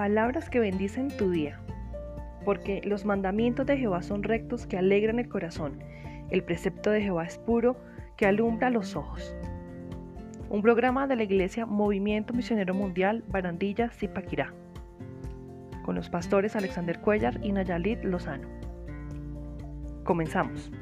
Palabras que bendicen tu día. Porque los mandamientos de Jehová son rectos que alegran el corazón. El precepto de Jehová es puro que alumbra los ojos. Un programa de la Iglesia Movimiento Misionero Mundial Barandilla Zipaquirá. Con los pastores Alexander Cuellar y Nayalit Lozano. Comenzamos.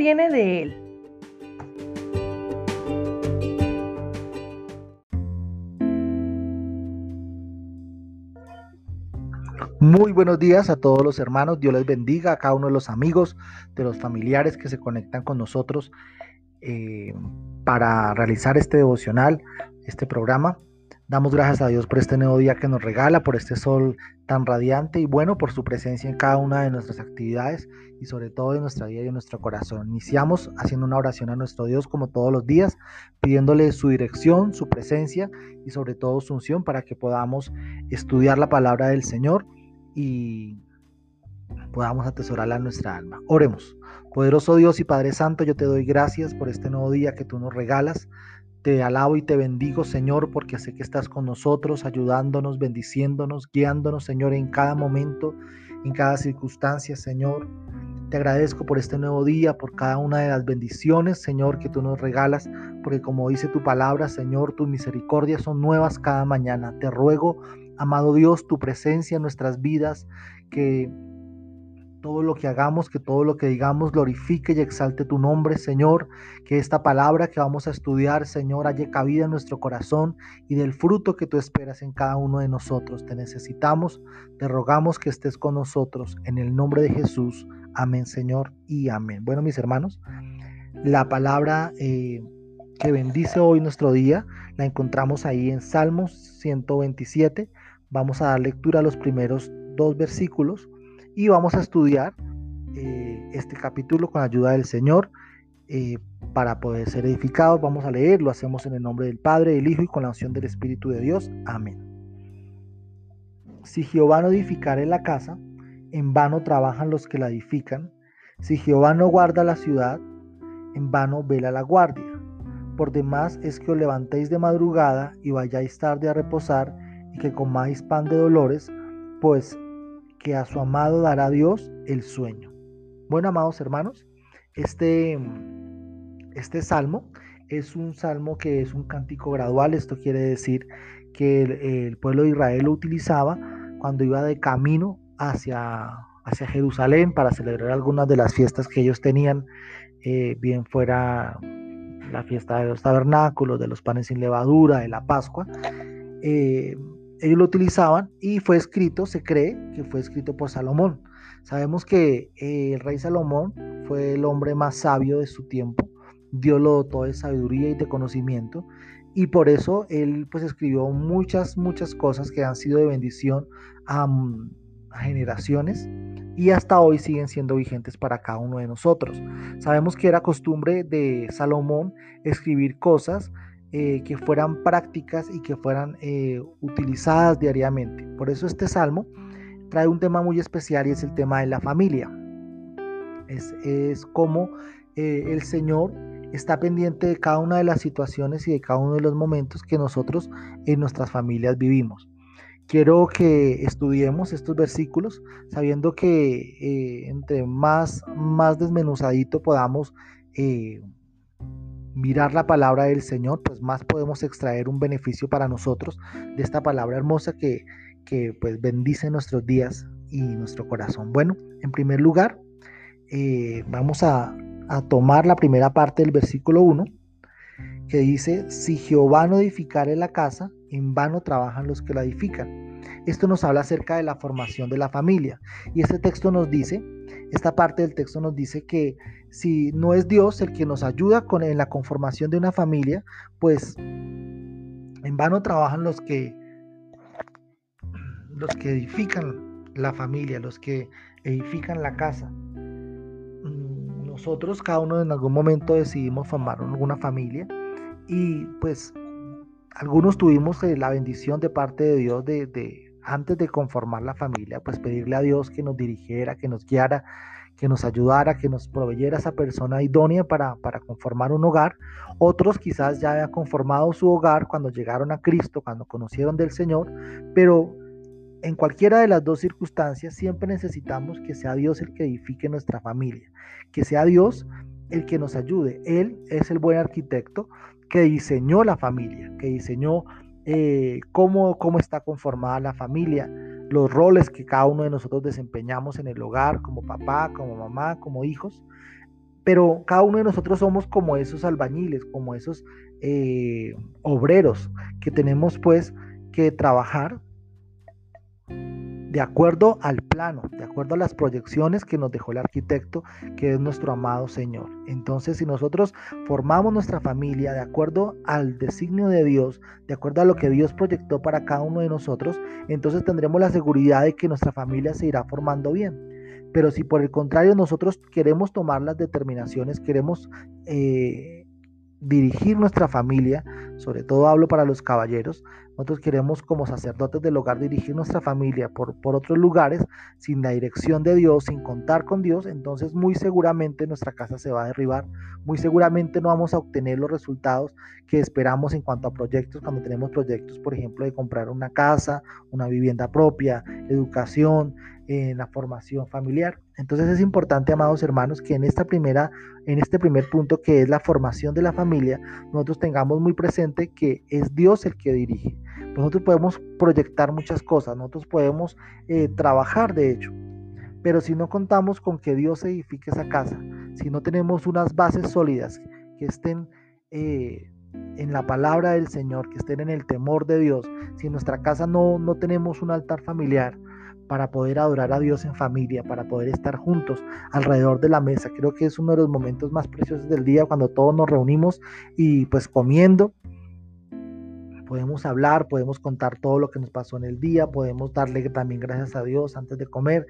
Viene de Él. Muy buenos días a todos los hermanos, Dios les bendiga a cada uno de los amigos, de los familiares que se conectan con nosotros eh, para realizar este devocional, este programa. Damos gracias a Dios por este nuevo día que nos regala, por este sol tan radiante y bueno, por su presencia en cada una de nuestras actividades y sobre todo en nuestra vida y en nuestro corazón. Iniciamos haciendo una oración a nuestro Dios como todos los días, pidiéndole su dirección, su presencia y sobre todo su unción para que podamos estudiar la palabra del Señor y podamos atesorarla en nuestra alma. Oremos. Poderoso Dios y Padre Santo, yo te doy gracias por este nuevo día que tú nos regalas. Te alabo y te bendigo, Señor, porque sé que estás con nosotros, ayudándonos, bendiciéndonos, guiándonos, Señor, en cada momento, en cada circunstancia, Señor. Te agradezco por este nuevo día, por cada una de las bendiciones, Señor, que tú nos regalas, porque como dice tu palabra, Señor, tus misericordias son nuevas cada mañana. Te ruego, amado Dios, tu presencia en nuestras vidas, que todo lo que hagamos, que todo lo que digamos glorifique y exalte tu nombre, Señor. Que esta palabra que vamos a estudiar, Señor, haya cabida en nuestro corazón y del fruto que tú esperas en cada uno de nosotros. Te necesitamos, te rogamos que estés con nosotros. En el nombre de Jesús. Amén, Señor, y amén. Bueno, mis hermanos, la palabra eh, que bendice hoy nuestro día la encontramos ahí en Salmos 127. Vamos a dar lectura a los primeros dos versículos y vamos a estudiar eh, este capítulo con la ayuda del Señor eh, para poder ser edificados. Vamos a leer, lo hacemos en el nombre del Padre, del Hijo y con la unción del Espíritu de Dios. Amén. Si Jehová no edificare la casa, en vano trabajan los que la edifican. Si Jehová no guarda la ciudad, en vano vela la guardia. Por demás es que os levantéis de madrugada y vayáis tarde a reposar y que comáis pan de dolores, pues que a su amado dará Dios el sueño. Bueno, amados hermanos, este, este salmo es un salmo que es un cántico gradual. Esto quiere decir que el, pueblo de Israel lo utilizaba cuando iba de camino hacia, hacia Jerusalén para celebrar algunas de las fiestas que ellos tenían, eh, bien fuera la fiesta de los tabernáculos, de los panes sin levadura, de la Pascua. Eh, ellos lo utilizaban y fue escrito, se cree que fue escrito por Salomón. Sabemos que eh, el rey Salomón fue el hombre más sabio de su tiempo, Dios lo dotó de sabiduría y de conocimiento y por eso él pues escribió muchas, muchas cosas que han sido de bendición a, a generaciones y hasta hoy siguen siendo vigentes para cada uno de nosotros. Sabemos que era costumbre de Salomón escribir cosas eh, que fueran prácticas y que fueran eh, utilizadas diariamente. Por eso este salmo trae un tema muy especial y es el tema de la familia. Es, es como eh, el Señor está pendiente de cada una de las situaciones y de cada uno de los momentos que nosotros en nuestras familias vivimos. Quiero que estudiemos estos versículos sabiendo que entre más, más desmenuzadito podamos mirar la palabra del Señor, pues más podemos extraer un beneficio para nosotros de esta palabra hermosa que, que pues bendice nuestros días y nuestro corazón. Bueno, en primer lugar, eh, vamos a, a tomar la primera parte del versículo 1 que dice, si Jehová no edificare la casa, en vano trabajan los que la edifican. Esto nos habla acerca de la formación de la familia. Y este texto nos dice, esta parte del texto nos dice que si no es Dios el que nos ayuda con, en la conformación de una familia, pues en vano trabajan los que, los que edifican la familia, los que edifican la casa. Mm, nosotros, cada uno en algún momento decidimos formar alguna familia y pues algunos tuvimos eh, la bendición de parte de Dios de, antes de conformar la familia, pues pedirle a Dios que nos dirigiera, que nos guiara, que nos ayudara, que nos proveyera esa persona idónea para, para conformar un hogar. Otros quizás ya habían conformado su hogar cuando llegaron a Cristo, cuando conocieron del Señor, pero en cualquiera de las dos circunstancias siempre necesitamos que sea Dios el que edifique nuestra familia, que sea Dios el que nos ayude. Él es el buen arquitecto que diseñó la familia, que diseñó eh, cómo, cómo está conformada la familia, los roles que cada uno de nosotros desempeñamos en el hogar, como papá, como mamá, como hijos. Pero cada uno de nosotros somos como esos albañiles, como esos eh, obreros que tenemos pues que trabajar de acuerdo al plano, de acuerdo a las proyecciones que nos dejó el arquitecto, que es nuestro amado Señor. Entonces, si nosotros formamos nuestra familia de acuerdo al designio de Dios, de acuerdo a lo que Dios proyectó para cada uno de nosotros, entonces tendremos la seguridad de que nuestra familia se irá formando bien. Pero si por el contrario nosotros queremos tomar las determinaciones, queremos eh, dirigir nuestra familia, sobre todo hablo para los caballeros, nosotros queremos como sacerdotes del hogar dirigir nuestra familia por, por otros lugares sin la dirección de Dios, sin contar con Dios, entonces muy seguramente nuestra casa se va a derribar, muy seguramente no vamos a obtener los resultados que esperamos en cuanto a proyectos, cuando tenemos proyectos, por ejemplo, de comprar una casa, una vivienda propia, educación, en la formación familiar. Entonces es importante, amados hermanos, que en esta primera, en este primer punto que es la formación de la familia, nosotros tengamos muy presente que es Dios el que dirige. Nosotros podemos proyectar muchas cosas, nosotros podemos eh, trabajar de hecho, pero si no contamos con que Dios edifique esa casa, si no tenemos unas bases sólidas que estén eh, en la palabra del Señor, que estén en el temor de Dios, si en nuestra casa no, no tenemos un altar familiar, para poder adorar a Dios en familia, para poder estar juntos alrededor de la mesa. Creo que es uno de los momentos más preciosos del día cuando todos nos reunimos y pues comiendo. Podemos hablar, podemos contar todo lo que nos pasó en el día, podemos darle también gracias a Dios antes de comer.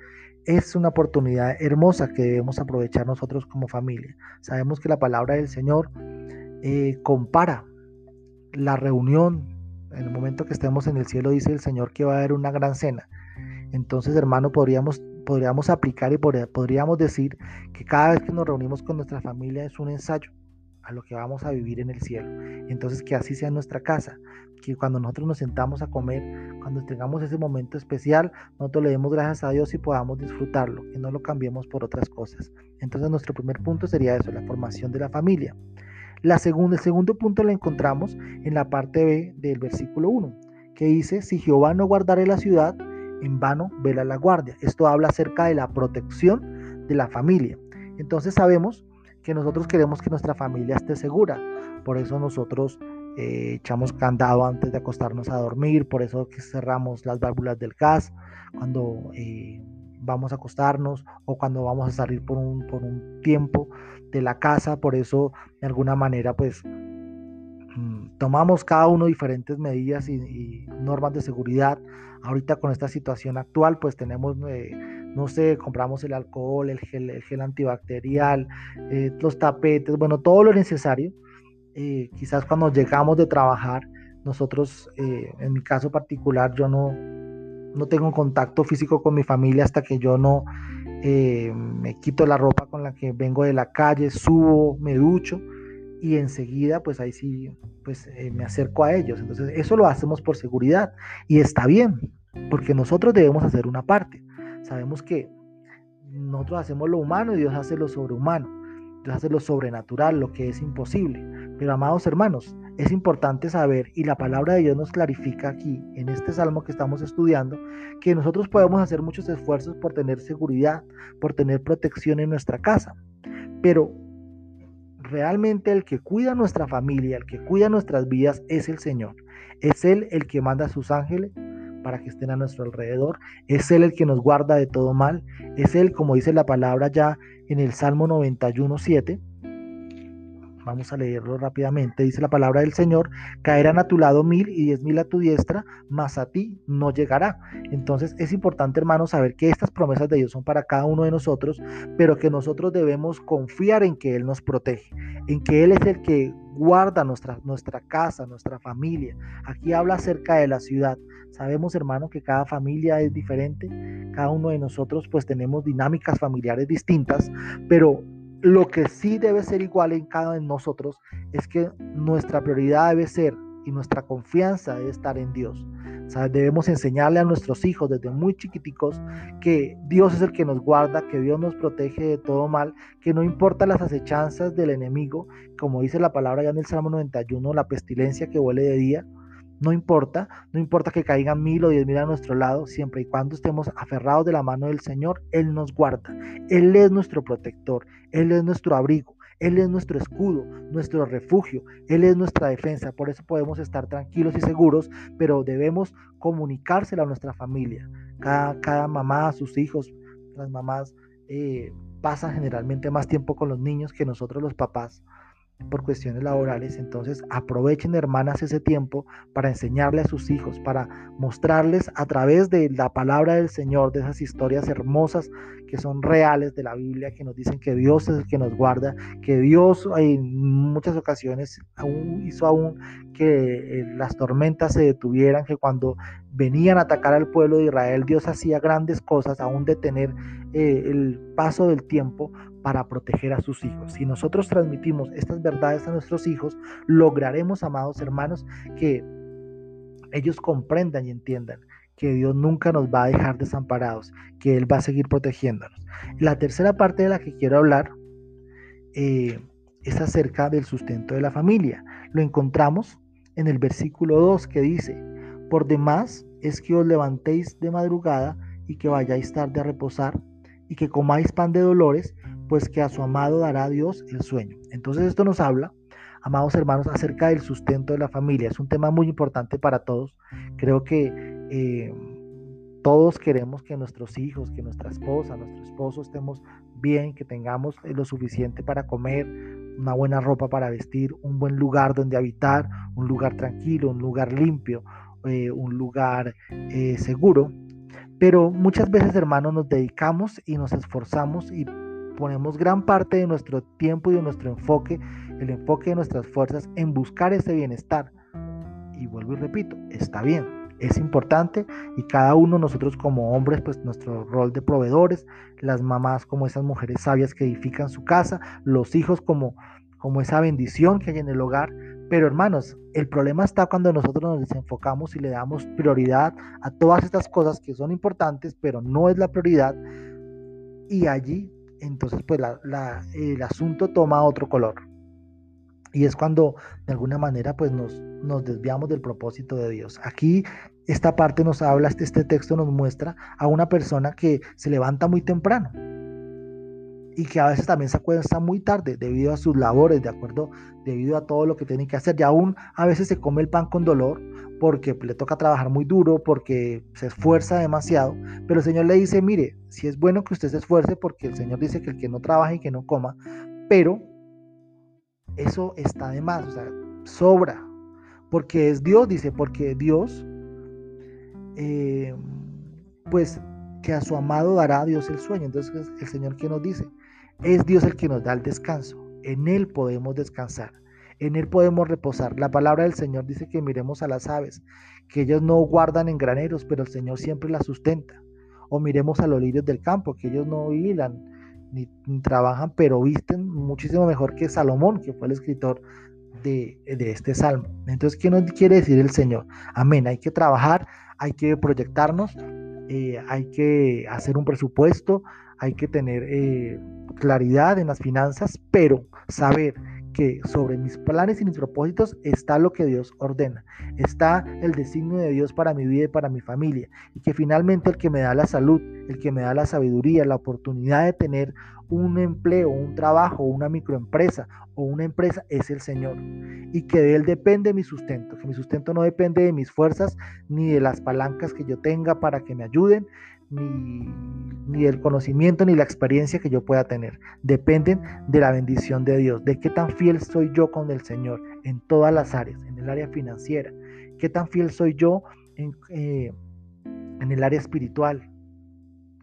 Es una oportunidad hermosa que debemos aprovechar nosotros como familia. Sabemos que la palabra del Señor eh, compara la reunión. En el momento que estemos en el cielo dice el Señor que va a haber una gran cena entonces, hermano, podríamos, podríamos aplicar y podríamos decir que cada vez que nos reunimos con nuestra familia es un ensayo a lo que vamos a vivir en el cielo. Entonces, que así sea nuestra casa, que cuando nosotros nos sentamos a comer, cuando tengamos ese momento especial, nosotros le demos gracias a Dios y podamos disfrutarlo, que no lo cambiemos por otras cosas. Entonces, nuestro primer punto sería eso, la formación de la familia. La segunda, el segundo punto lo encontramos en la parte B del versículo 1, que dice, si Jehová no guardare la ciudad, en vano vela la guardia. Esto habla acerca de la protección de la familia. Entonces sabemos que nosotros queremos que nuestra familia esté segura. Por eso nosotros eh, echamos candado antes de acostarnos a dormir, por eso que cerramos las válvulas del gas cuando eh, vamos a acostarnos o cuando vamos a salir por un, por un tiempo de la casa. Por eso de alguna manera pues tomamos cada uno diferentes medidas y normas de seguridad Ahorita con esta situación actual, pues tenemos, eh, no sé, compramos el alcohol, el gel, el gel antibacterial, eh, los tapetes, bueno, todo lo necesario. Eh, quizás cuando llegamos de trabajar, nosotros, en mi caso particular, yo no, no tengo contacto físico con mi familia hasta que yo no me quito la ropa con la que vengo de la calle, subo, me ducho y enseguida pues ahí sí pues eh, me acerco a ellos. Entonces eso lo hacemos por seguridad y está bien, porque nosotros debemos hacer una parte. Sabemos que nosotros hacemos lo humano y Dios hace lo sobrehumano. Dios hace lo sobrenatural, lo que es imposible. Pero amados hermanos, es importante saber, y la palabra de Dios nos clarifica aquí, en este salmo que estamos estudiando, que nosotros podemos hacer muchos esfuerzos por tener seguridad, por tener protección en nuestra casa. Pero realmente el que cuida nuestra familia, el que cuida nuestras vidas es el Señor. Es Él el que manda a sus ángeles para que estén a nuestro alrededor. Es Él el que nos guarda de todo mal. Es Él, como dice la palabra ya en el Salmo 91, 7, Vamos a leerlo rápidamente. Dice la palabra del Señor, caerán a tu lado mil y diez mil a tu diestra, mas a ti no llegará. Entonces es importante, hermanos, saber que estas promesas de Dios son para cada uno de nosotros, pero que nosotros debemos confiar en que Él nos protege, en que Él es el que guarda nuestra, nuestra casa, nuestra familia. Aquí habla acerca de la ciudad. Sabemos, hermano, que cada familia es diferente. Cada uno de nosotros pues tenemos dinámicas familiares distintas, pero lo que sí debe ser igual en cada uno de nosotros es que nuestra prioridad debe ser y nuestra confianza debe estar en Dios. debemos enseñarle a nuestros hijos desde muy chiquiticos que Dios es el que nos guarda, que Dios nos protege de todo mal, que no importa las acechanzas del enemigo, como dice la palabra ya en el Salmo 91, la pestilencia que huele de día, no importa, no importa que caigan mil o diez mil a nuestro lado, siempre y cuando estemos aferrados de la mano del Señor, Él nos guarda. Él es nuestro protector, Él es nuestro abrigo. Él es nuestro escudo, nuestro refugio, Él es nuestra defensa. Por eso podemos estar tranquilos y seguros, pero debemos comunicárselo a nuestra familia. Cada, mamá, sus hijos, las mamás eh, pasan generalmente más tiempo con los niños que nosotros los papás por cuestiones laborales, entonces aprovechen hermanas ese tiempo para enseñarle a sus hijos, para mostrarles a través de la palabra del Señor, de esas historias hermosas que son reales de la Biblia, que nos dicen que Dios es el que nos guarda, que Dios en muchas ocasiones aún hizo aún que eh, las tormentas se detuvieran, que cuando venían a atacar al pueblo de Israel, Dios hacía grandes cosas, aún detener eh, el paso del tiempo para proteger a sus hijos. Si nosotros transmitimos estas verdades a nuestros hijos, lograremos, amados hermanos, que ellos comprendan y entiendan que Dios nunca nos va a dejar desamparados, que Él va a seguir protegiéndonos. La tercera parte de la que quiero hablar eh, es acerca del sustento de la familia. Lo encontramos en el versículo 2 que dice, por demás es que os levantéis de madrugada y que vayáis tarde a reposar y que comáis pan de dolores pues que a su amado dará Dios el sueño. Entonces esto nos habla, amados hermanos, acerca del sustento de la familia. Es un tema muy importante para todos. Creo que eh, todos queremos que nuestros hijos, que nuestra esposa, nuestro esposo estemos bien, que tengamos eh, lo suficiente para comer, una buena ropa para vestir, un buen lugar donde habitar, un lugar tranquilo, un lugar limpio, eh, un lugar seguro. Pero muchas veces, hermanos, nos dedicamos y nos esforzamos y ponemos gran parte de nuestro tiempo y de nuestro enfoque, el enfoque de nuestras fuerzas en buscar ese bienestar. Y vuelvo y repito, está bien, es importante y cada uno nosotros como hombres, pues nuestro rol de proveedores, las mamás como esas mujeres sabias que edifican su casa, los hijos como, como esa bendición que hay en el hogar. Pero hermanos, el problema está cuando nosotros nos desenfocamos y le damos prioridad a todas estas cosas que son importantes, pero no es la prioridad. Y allí entonces pues el asunto toma otro color. Y es cuando de alguna manera pues nos, nos desviamos del propósito de Dios. Aquí esta parte nos habla, este, este texto nos muestra a una persona que se levanta muy temprano y que a veces también se acuesta muy tarde debido a sus labores, de acuerdo, debido a todo lo que tiene que hacer. Y aún a veces se come el pan con dolor porque le toca trabajar muy duro, porque se esfuerza demasiado, pero el Señor le dice, mire, si es bueno que usted se esfuerce, porque el Señor dice que el que no trabaja y que no coma, pero eso está de más, o sea, sobra, porque es Dios, dice, porque Dios, eh, pues que a su amado dará a Dios el sueño. Entonces el Señor que nos dice, es Dios el que nos da el descanso, en Él podemos descansar. En Él podemos reposar. La palabra del Señor dice que miremos a las aves, que ellos no guardan en graneros, pero el Señor siempre las sustenta. O miremos a los lirios del campo, que ellos no hilan ni, trabajan, pero visten muchísimo mejor que Salomón, que fue el escritor de, este salmo. Entonces, ¿qué nos quiere decir el Señor? Amén. Hay que trabajar, hay que proyectarnos, eh, hay que hacer un presupuesto, hay que tener eh, claridad en las finanzas, pero saber que sobre mis planes y mis propósitos está lo que Dios ordena, está el designio de Dios para mi vida y para mi familia, y que finalmente el que me da la salud, el que me da la sabiduría, la oportunidad de tener un empleo, un trabajo, una microempresa o una empresa es el Señor, y que de Él depende mi sustento, que mi sustento no depende de mis fuerzas ni de las palancas que yo tenga para que me ayuden, ni, ni el conocimiento ni la experiencia que yo pueda tener. Dependen de la bendición de Dios, de qué tan fiel soy yo con el Señor en todas las áreas, en el área financiera, qué tan fiel soy yo en, eh, en el área espiritual,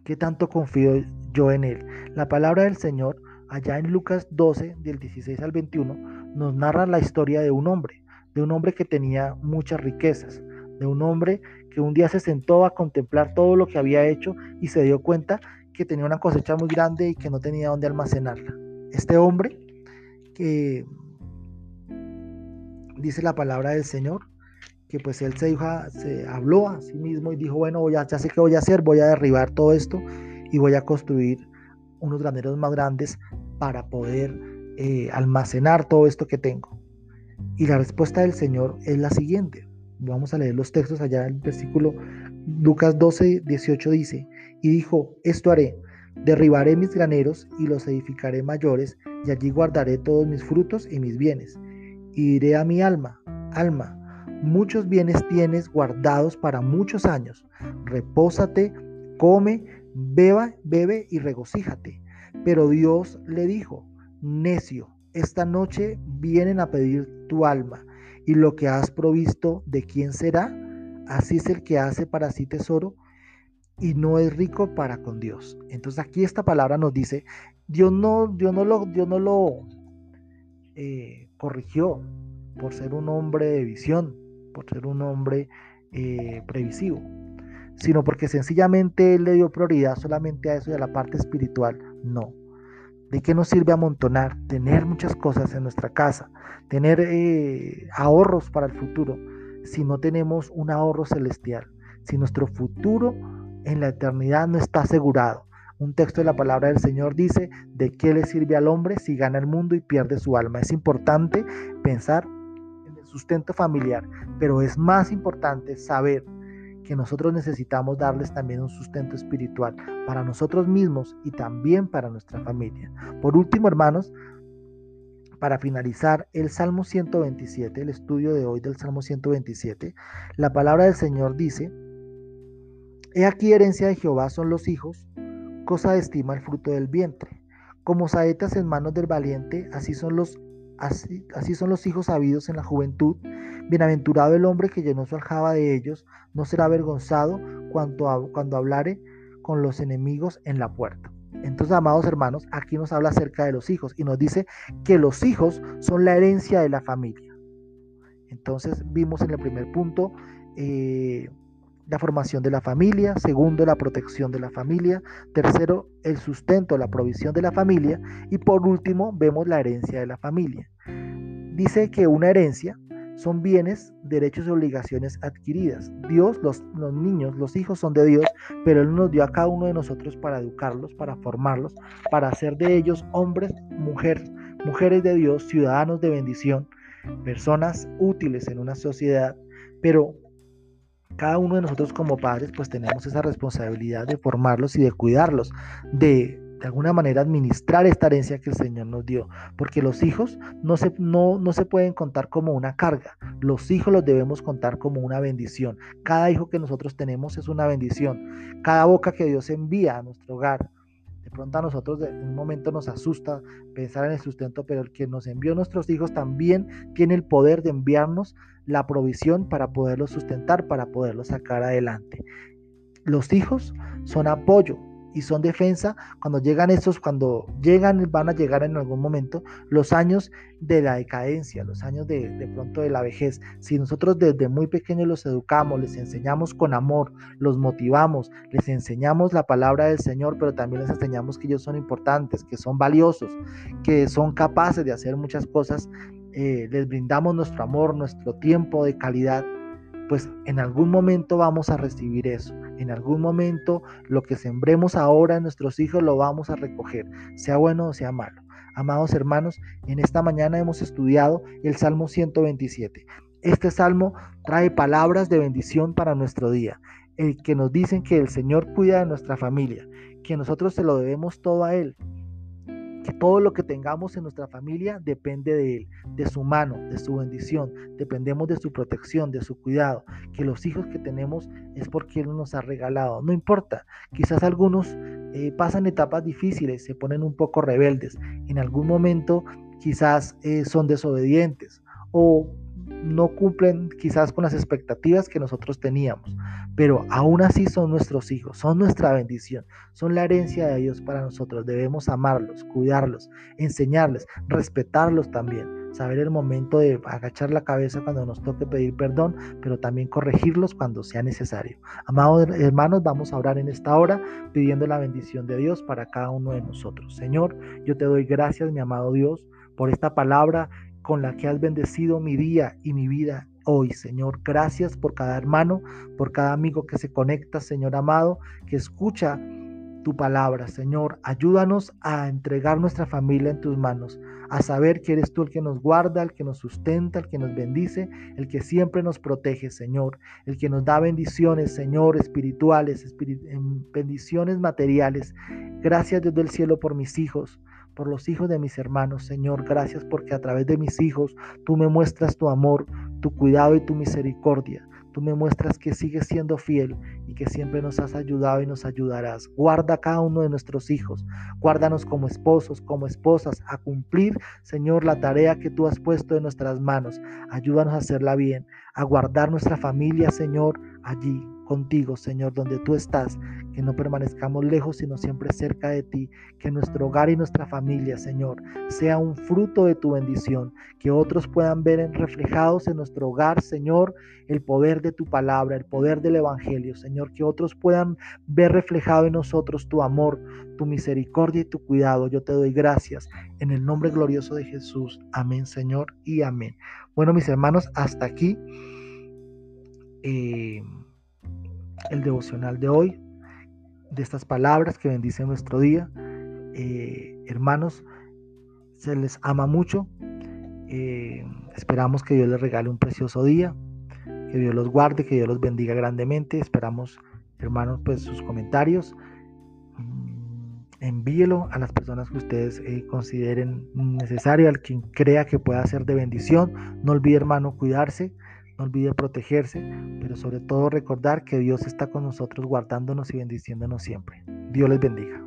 qué tanto confío yo en Él. La palabra del Señor allá en Lucas 12, del 16 al 21, nos narra la historia de un hombre, de un hombre que tenía muchas riquezas, de un hombre que un día se sentó a contemplar todo lo que había hecho y se dio cuenta que tenía una cosecha muy grande y que no tenía dónde almacenarla. Este hombre, que dice la palabra del Señor, que pues él se, se habló a sí mismo y dijo, bueno, ya sé qué voy a hacer, voy a derribar todo esto y voy a construir unos graneros más grandes para poder eh, almacenar todo esto que tengo. Y la respuesta del Señor es la siguiente. Vamos a leer los textos allá el versículo Lucas 12, 18 dice, y dijo, esto haré, derribaré mis graneros y los edificaré mayores, y allí guardaré todos mis frutos y mis bienes. Y diré a mi alma, alma, muchos bienes tienes guardados para muchos años, repósate, come, beba, bebe y regocíjate. Pero Dios le dijo, necio, esta noche vienen a pedir tu alma, y lo que has provisto, ¿de quién será? Así es el que hace para sí tesoro y no es rico para con Dios. Entonces aquí esta palabra nos dice, Dios no, Dios no lo, Dios no lo eh, corrigió por ser un hombre de visión, por ser un hombre eh, previsivo, sino porque sencillamente Él le dio prioridad solamente a eso y a la parte espiritual. No. ¿De qué nos sirve amontonar? Tener muchas cosas en nuestra casa, tener eh, ahorros para el futuro, si no tenemos un ahorro celestial, si nuestro futuro en la eternidad no está asegurado. Un texto de la palabra del Señor dice, ¿de qué le sirve al hombre si gana el mundo y pierde su alma? Es importante pensar en el sustento familiar, pero es más importante saber que nosotros necesitamos darles también un sustento espiritual para nosotros mismos y también para nuestra familia. Por último, hermanos, para finalizar el Salmo 127, el estudio de hoy del Salmo 127, la palabra del Señor dice, He aquí herencia de Jehová son los hijos, cosa de estima el fruto del vientre. Como saetas en manos del valiente, así son los, así, así son los hijos habidos en la juventud. Bienaventurado el hombre que llenó su aljaba de ellos, no será avergonzado cuando, cuando hablare con los enemigos en la puerta. Entonces, amados hermanos, aquí nos habla acerca de los hijos y nos dice que los hijos son la herencia de la familia. Entonces, vimos en el primer punto eh, la formación de la familia, segundo, la protección de la familia, tercero, el sustento, la provisión de la familia y por último, vemos la herencia de la familia. Dice que una herencia son bienes, derechos y obligaciones adquiridas. Dios, los, los, niños, los hijos son de Dios, pero Él nos dio a cada uno de nosotros para educarlos, para formarlos, para hacer de ellos hombres, mujeres, mujeres de Dios, ciudadanos de bendición, personas útiles en una sociedad, pero cada uno de nosotros como padres pues tenemos esa responsabilidad de formarlos y de cuidarlos, de de alguna manera administrar esta herencia que el Señor nos dio, porque los hijos no se, no, no se pueden contar como una carga, los hijos los debemos contar como una bendición. Cada hijo que nosotros tenemos es una bendición, cada boca que Dios envía a nuestro hogar. De pronto a nosotros en un momento nos asusta pensar en el sustento, pero el que nos envió nuestros hijos también tiene el poder de enviarnos la provisión para poderlos sustentar, para poderlos sacar adelante. Los hijos son apoyo, y son defensa cuando llegan estos, cuando llegan, van a llegar en algún momento los años de la decadencia, los años de, de pronto de la vejez. Si nosotros desde muy pequeños los educamos, les enseñamos con amor, los motivamos, les enseñamos la palabra del Señor, pero también les enseñamos que ellos son importantes, que son valiosos, que son capaces de hacer muchas cosas, eh, les brindamos nuestro amor, nuestro tiempo de calidad pues en algún momento vamos a recibir eso. En algún momento lo que sembremos ahora en nuestros hijos lo vamos a recoger, sea bueno o sea malo. Amados hermanos, en esta mañana hemos estudiado el Salmo 127. Este salmo trae palabras de bendición para nuestro día, el que nos dicen que el Señor cuida de nuestra familia, que nosotros se lo debemos todo a Él, que todo lo que tengamos en nuestra familia depende de Él, de su mano, de su bendición. Dependemos de su protección, de su cuidado. Que los hijos que tenemos es porque Él nos ha regalado. No importa, quizás algunos eh, pasan etapas difíciles, se ponen un poco rebeldes. En algún momento quizás eh, son desobedientes o no cumplen quizás con las expectativas que nosotros teníamos, pero aún así son nuestros hijos, son nuestra bendición, son la herencia de Dios para nosotros. Debemos amarlos, cuidarlos, enseñarles, respetarlos también, saber el momento de agachar la cabeza cuando nos toque pedir perdón, pero también corregirlos cuando sea necesario. Amados hermanos, vamos a orar en esta hora pidiendo la bendición de Dios para cada uno de nosotros. Señor, yo te doy gracias, mi amado Dios, por esta palabra con la que has bendecido mi día y mi vida hoy, Señor. Gracias por cada hermano, por cada amigo que se conecta, Señor amado, que escucha tu palabra, Señor. Ayúdanos a entregar nuestra familia en tus manos, a saber que eres tú el que nos guarda, el que nos sustenta, el que nos bendice, el que siempre nos protege, Señor, el que nos da bendiciones, Señor, espirituales, em, bendiciones materiales. Gracias Dios del cielo por mis hijos, por los hijos de mis hermanos, Señor. Gracias porque a través de mis hijos tú me muestras tu amor, tu cuidado y tu misericordia. Tú me muestras que sigues siendo fiel y que siempre nos has ayudado y nos ayudarás. Guarda a cada uno de nuestros hijos. Guárdanos como esposos, como esposas, a cumplir, Señor, la tarea que tú has puesto en nuestras manos. Ayúdanos a hacerla bien, a guardar nuestra familia, Señor, allí contigo, Señor, donde tú estás, que no permanezcamos lejos, sino siempre cerca de ti, que nuestro hogar y nuestra familia, Señor, sea un fruto de tu bendición, que otros puedan ver reflejados en nuestro hogar, Señor, el poder de tu palabra, el poder del Evangelio, Señor, que otros puedan ver reflejado en nosotros tu amor, tu misericordia y tu cuidado. Yo te doy gracias en el nombre glorioso de Jesús. Amén, Señor, y amén. Bueno, mis hermanos, hasta aquí. Eh, el devocional de hoy, de estas palabras que bendicen nuestro día. Eh, hermanos, se les ama mucho. Eh, esperamos que Dios les regale un precioso día, que Dios los guarde, que Dios los bendiga grandemente. Esperamos, hermanos, pues sus comentarios. Mm, envíelo a las personas que ustedes eh, consideren necesario, al quien crea que pueda ser de bendición. No olvide, hermano, cuidarse. No olvide protegerse, pero sobre todo recordar que Dios está con nosotros guardándonos y bendiciéndonos siempre. Dios les bendiga.